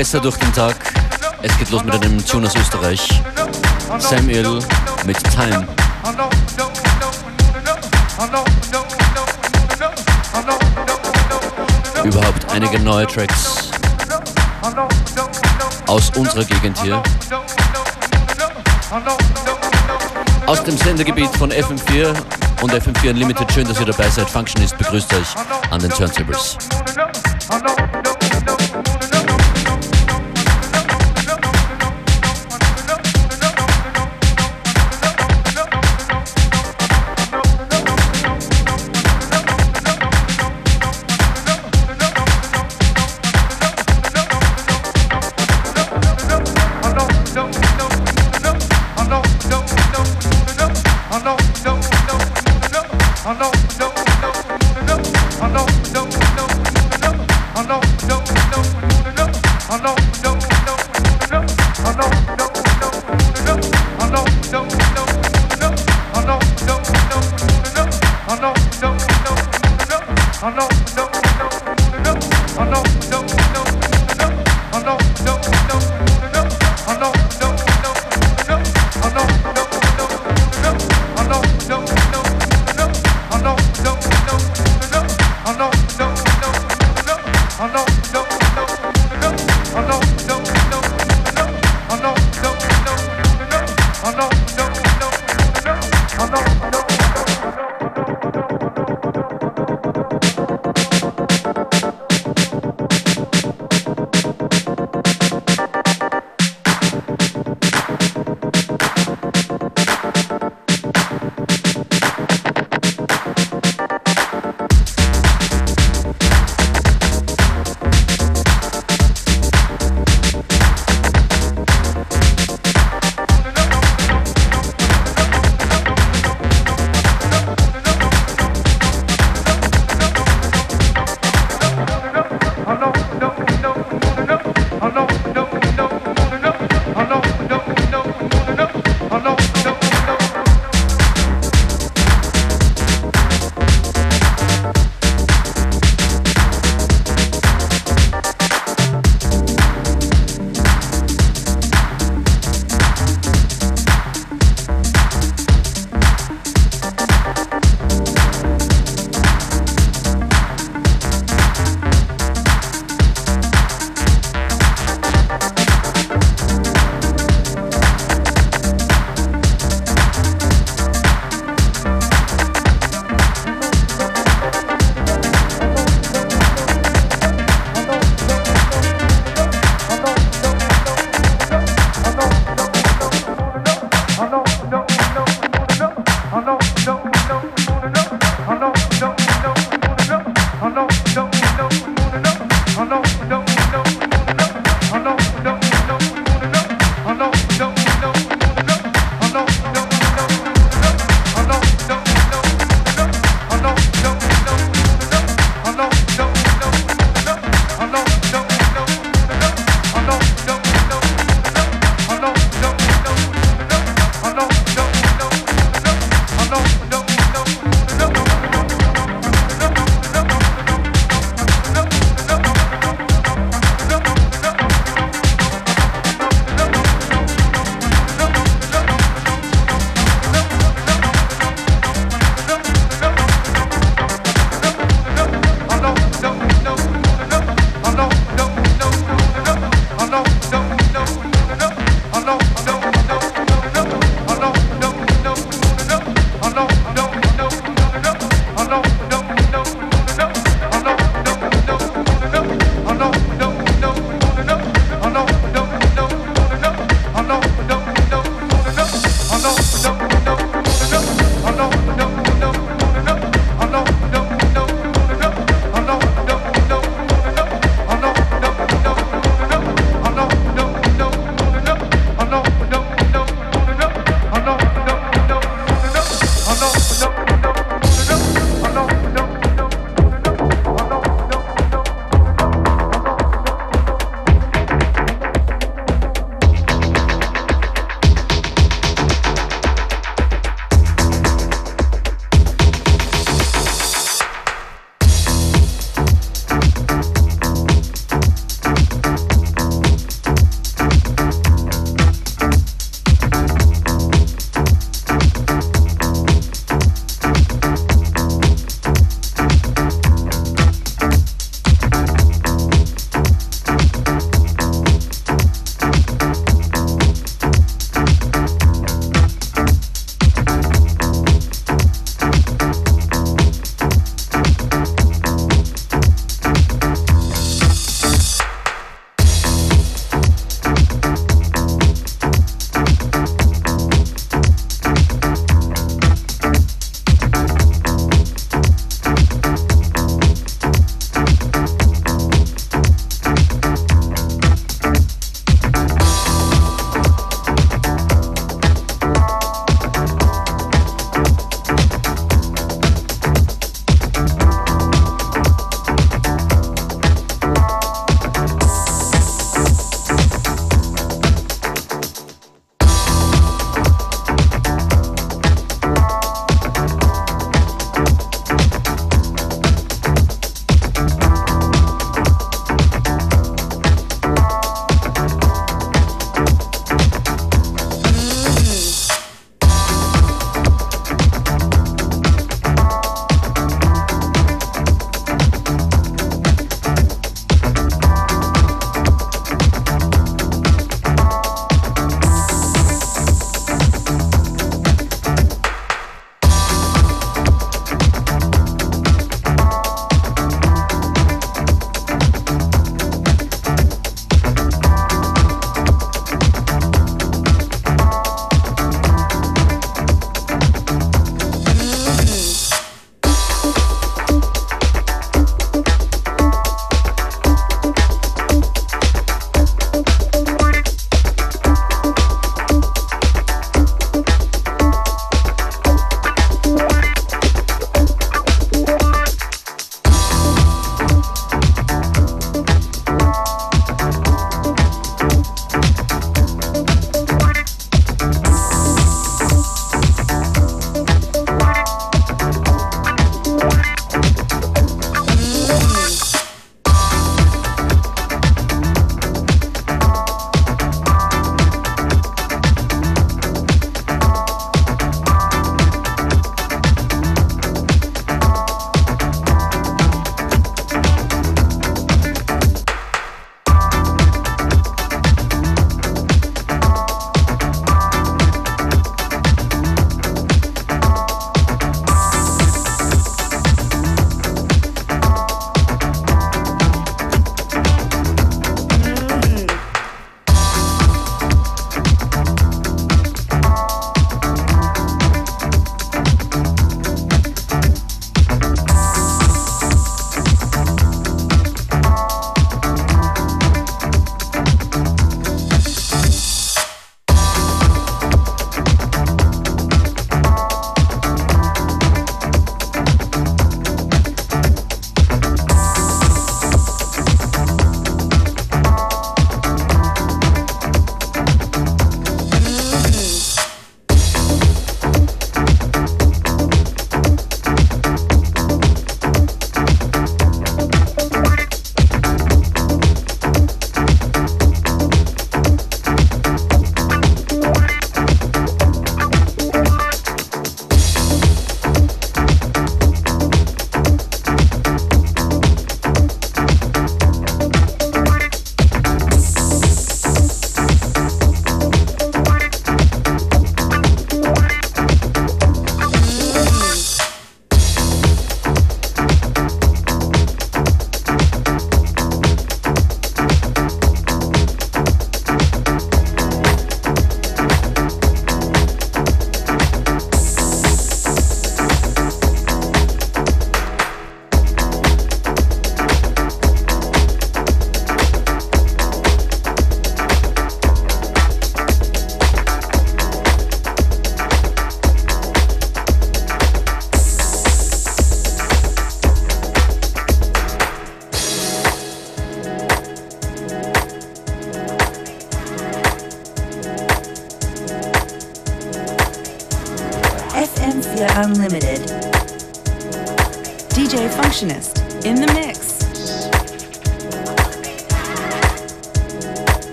besser durch den Tag. Es geht los mit einem Tune aus Österreich. Samuel mit Time. Überhaupt einige neue Tracks aus unserer Gegend hier. Aus dem Sendergebiet von FM4 und FM4 Unlimited. Schön, dass ihr dabei seid. Functionist begrüßt euch an den Turntables.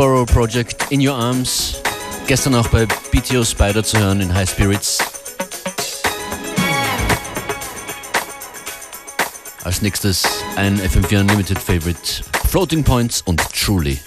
Borough Project In Your Arms. Gestern auch bei BTO Spider zu hören in High Spirits. Als nächstes ein FM4 Unlimited Favorite. Floating Points und Truly.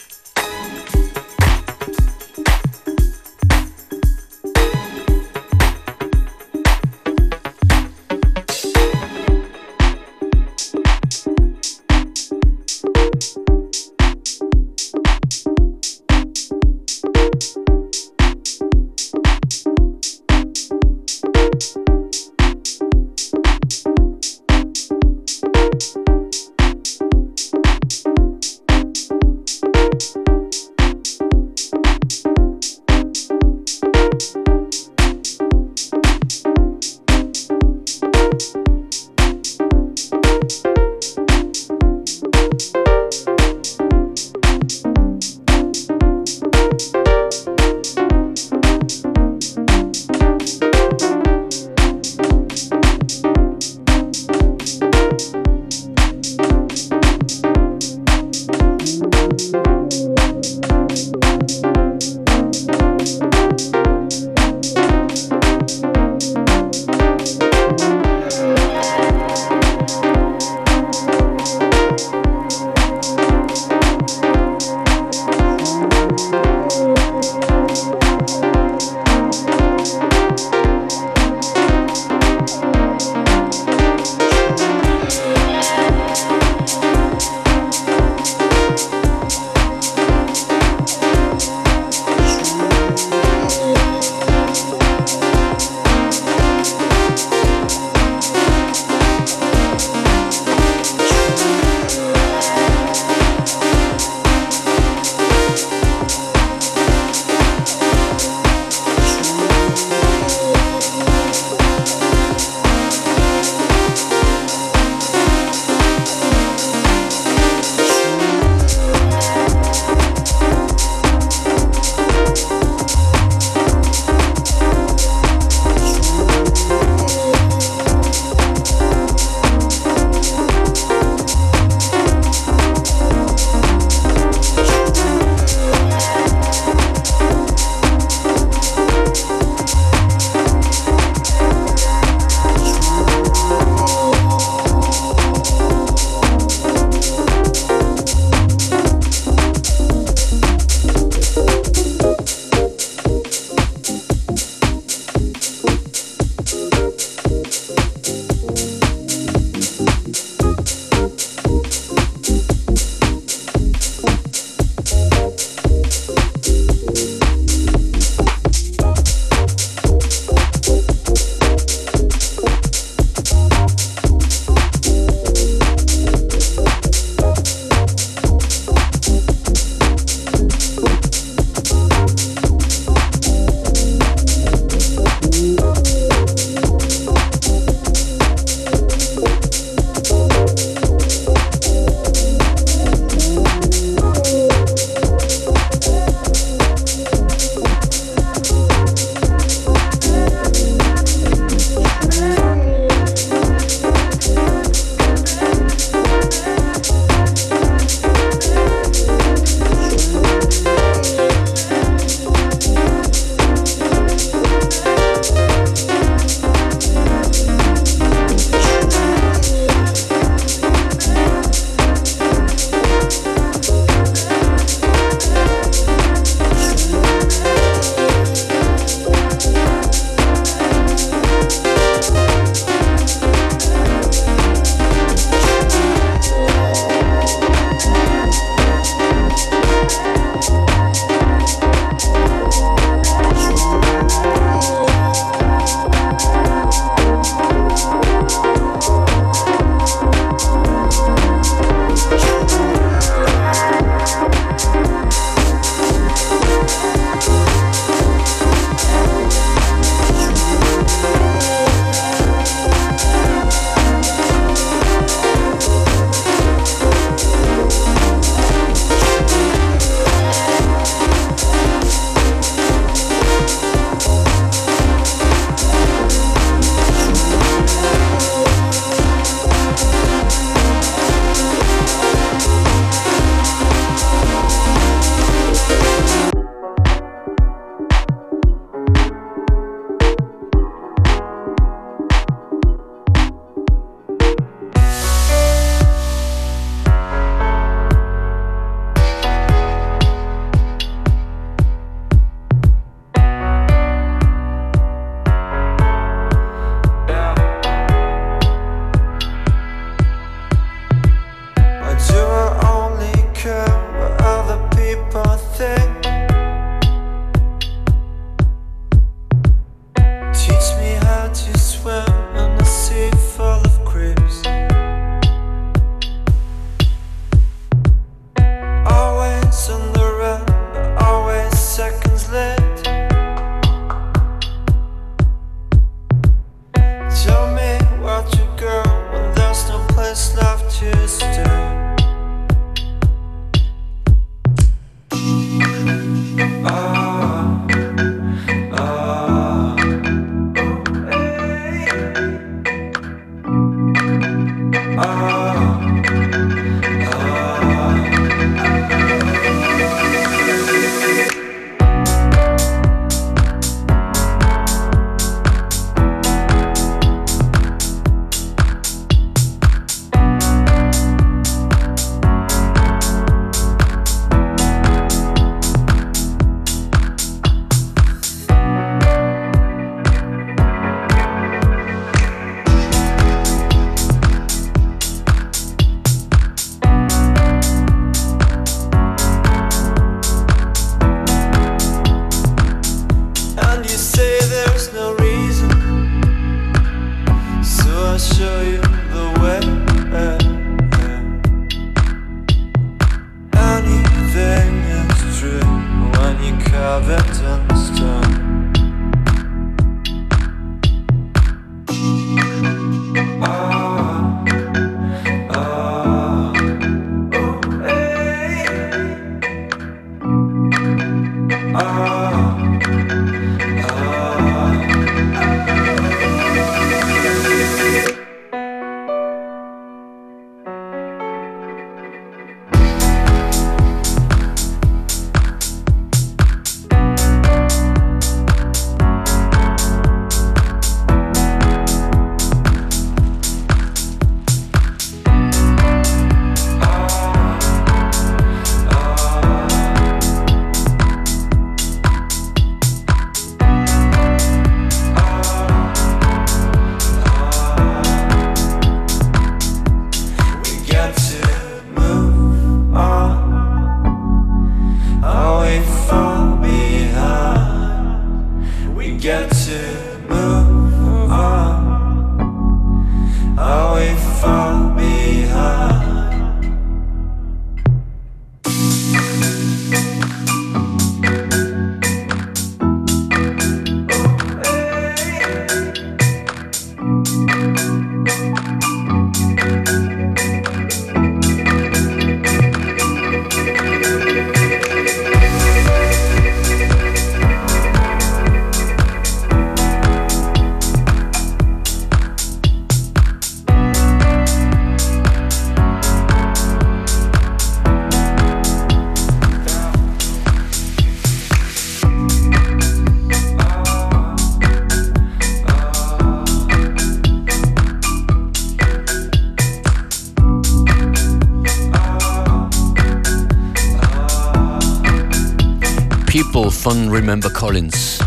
Von Remember Collins.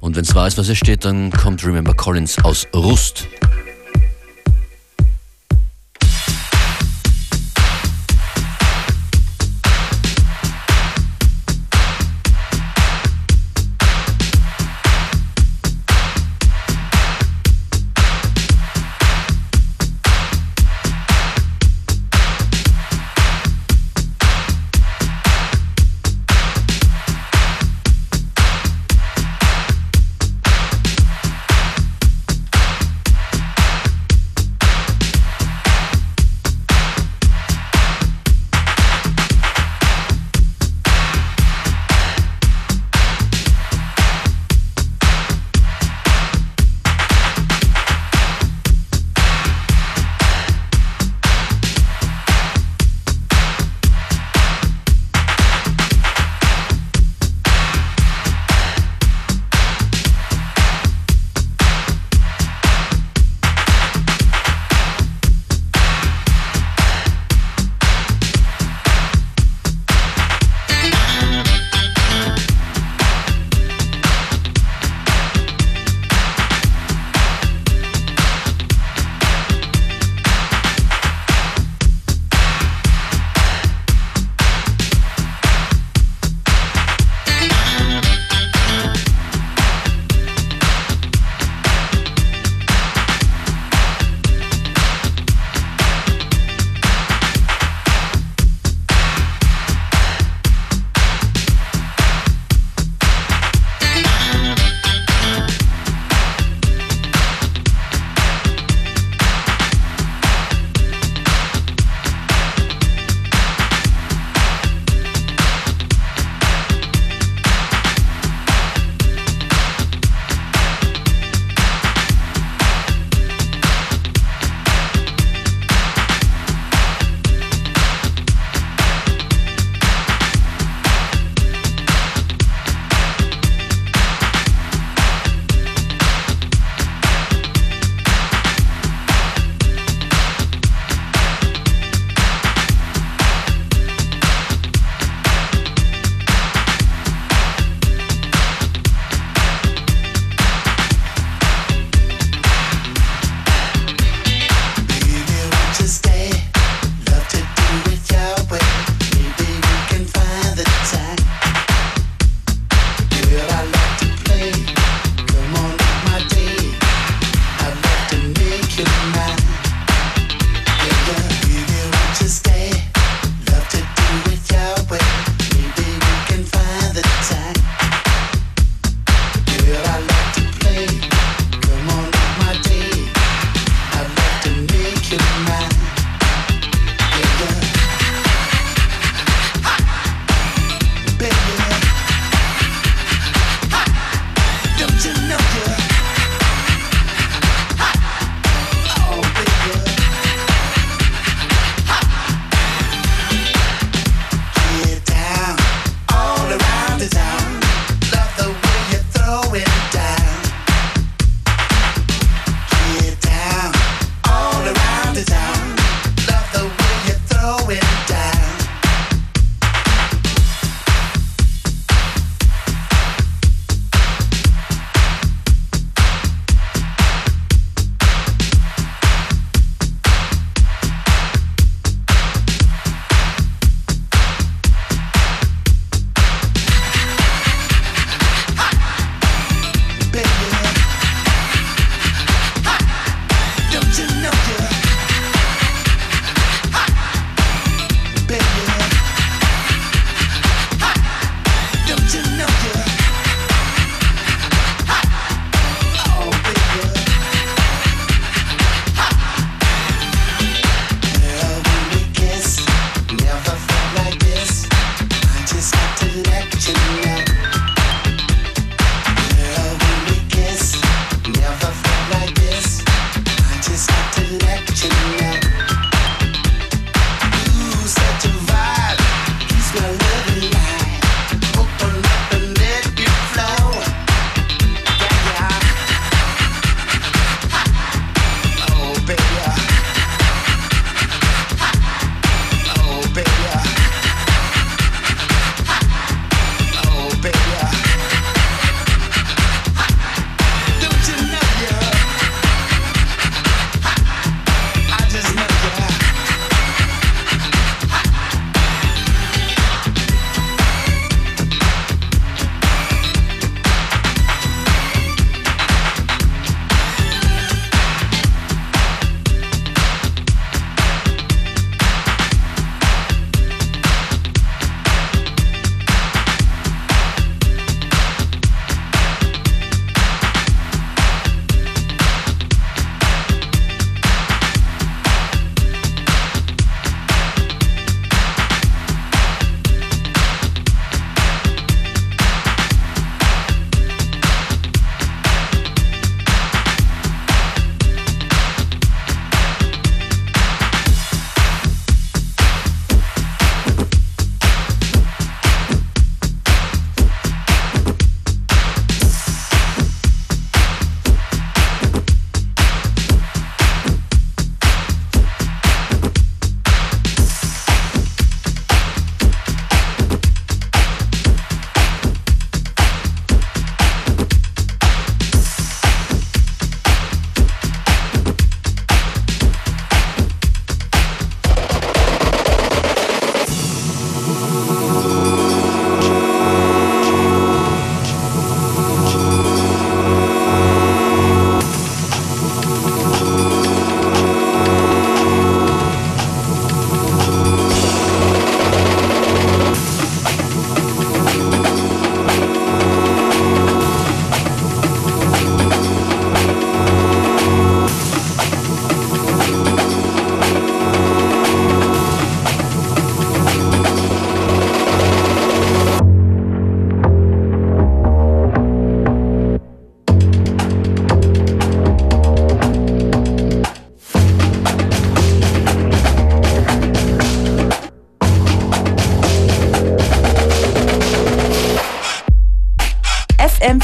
Und wenn es weiß, was es steht, dann kommt Remember Collins aus Rust.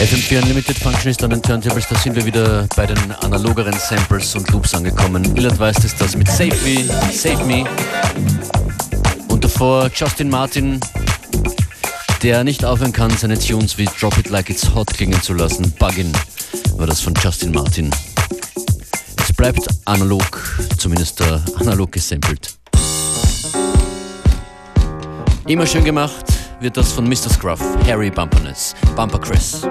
FM4 Unlimited Functionist an den Turntables, da sind wir wieder bei den analogeren Samples und Loops angekommen. Illard weiß es das mit Save Me, Save Me. Und davor Justin Martin, der nicht aufhören kann, seine Tunes wie Drop It Like It's Hot klingen zu lassen. Buggin war das von Justin Martin. Es bleibt analog, zumindest äh, analog gesampelt. Immer schön gemacht wird das von Mr. Scruff, Harry Bumperness, Bumper Chris.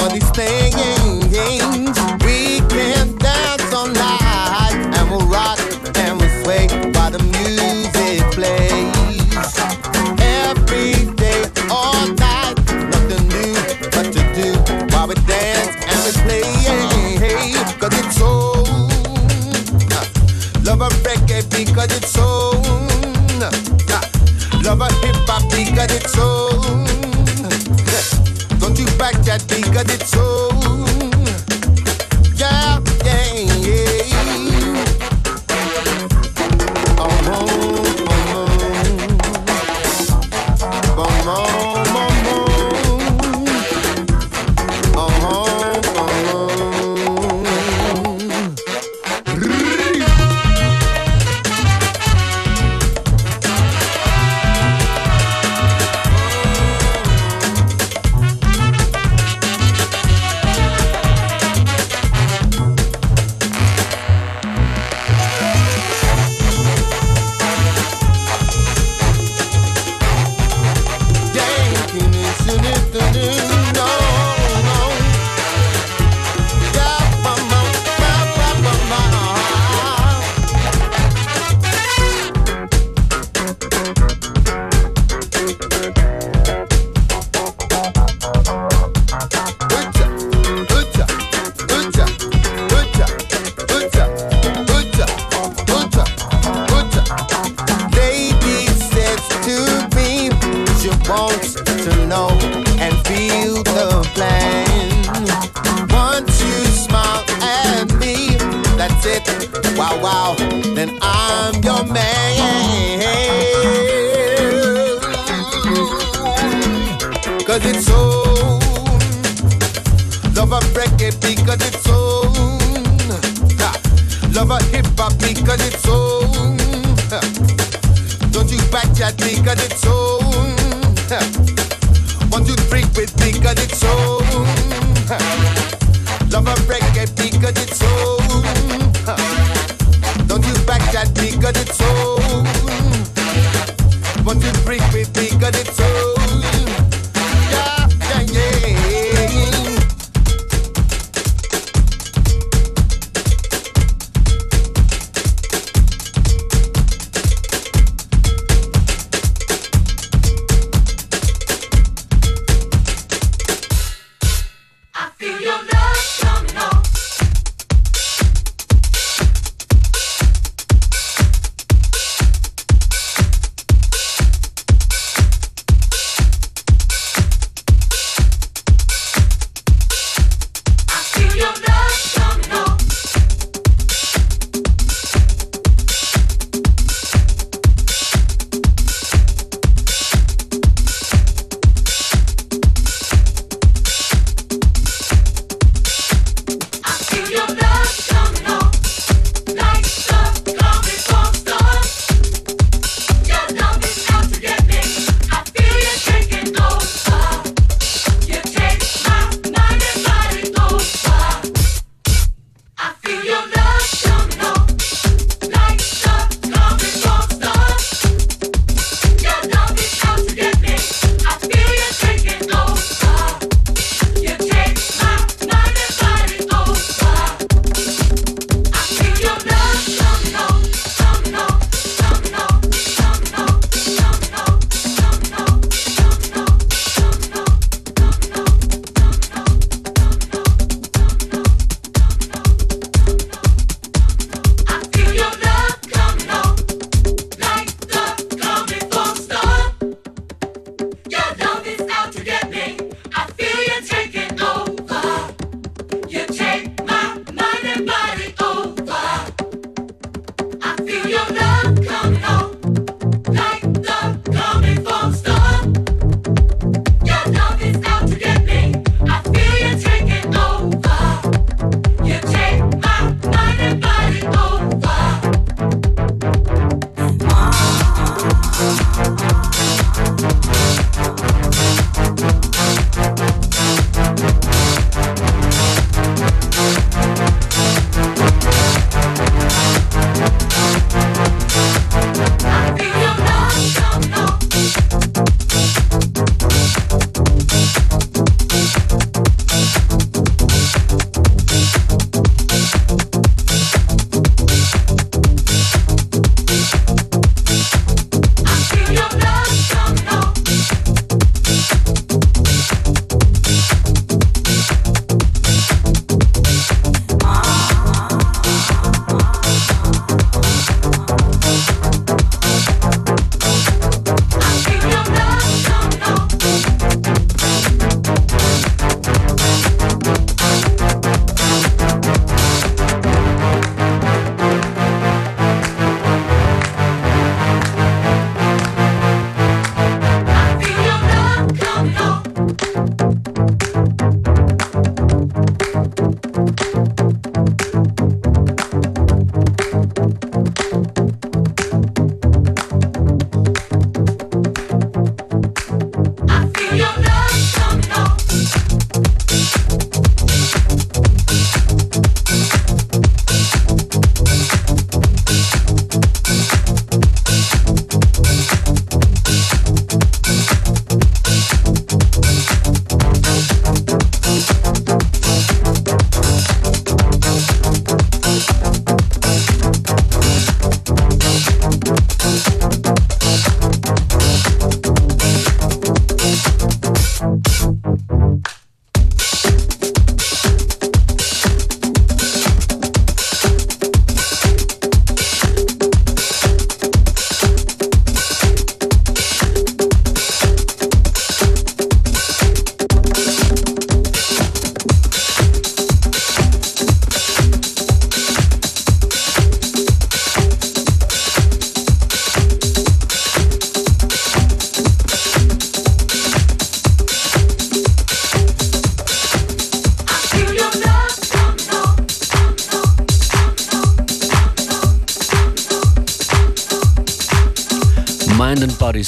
all these things. We It's it so. to know and feel the flame. Once you smile at me, that's it. Wow, wow, then I'm your man. Cause it's so. Love a reggae because it's own. Love a hip hop because it's own. Don't you back at because it's own it because it's own. Love a reggae because it's own. Don't use back that because it's own.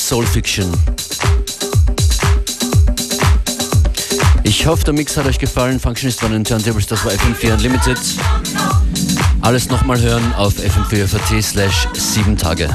Soul Fiction. Ich hoffe, der Mix hat euch gefallen. Functionist von den Turntables, das war FM4 Unlimited. Alles nochmal hören auf fm4.at slash 7 Tage.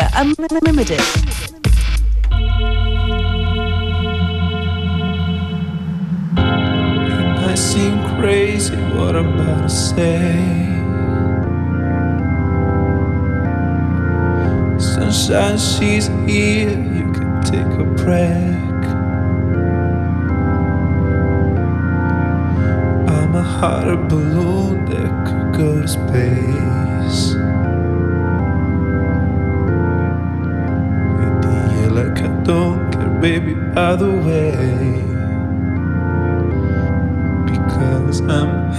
FM4 Unlimited. might seem crazy what I'm about to say. Sunshine, she's here, you can take a break.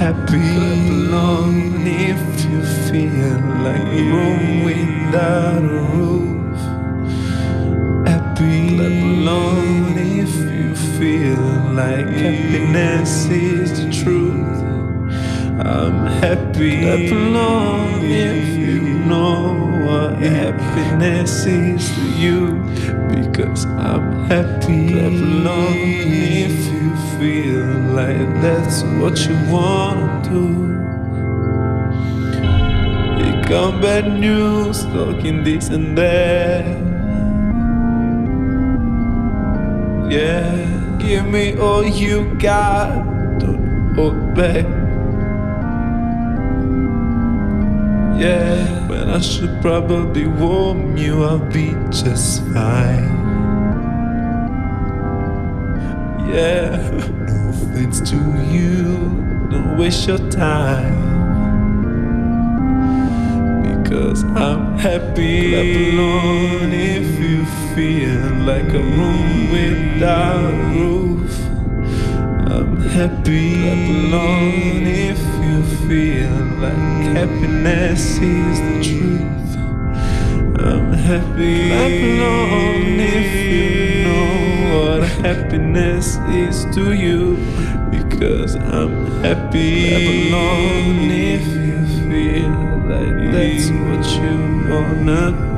Happy alone if you feel like a room without a roof. Happy alone if you feel like happiness is the truth. I'm happy alone if you know what happiness is to you. Because I'm happy alone if you feel like that's what you wanna do. Here come bad news, talking this and that. Yeah, give me all you got, don't hold back. Yeah, when I should probably warn you, I'll be just fine. Yeah, no offense to you, don't waste your time. Because I'm happy. Clap alone if you feel like a room without a roof. I'm happy. Clap alone if you feel like mm. happiness is the truth. I'm happy. Clap alone if you know what happiness is to you. Because I'm happy Clap alone if you feel like that's what you wanna